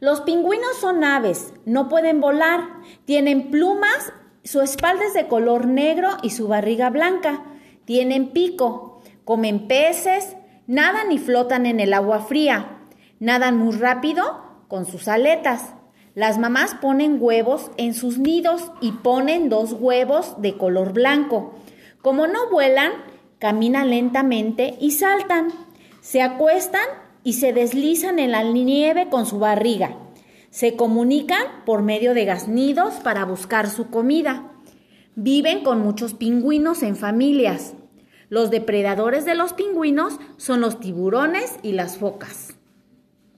Los pingüinos son aves, no pueden volar, tienen plumas, su espalda es de color negro y su barriga blanca, tienen pico, comen peces, nadan y flotan en el agua fría, nadan muy rápido con sus aletas. Las mamás ponen huevos en sus nidos y ponen dos huevos de color blanco. Como no vuelan, caminan lentamente y saltan. Se acuestan y se deslizan en la nieve con su barriga. Se comunican por medio de gaznidos para buscar su comida. Viven con muchos pingüinos en familias. Los depredadores de los pingüinos son los tiburones y las focas.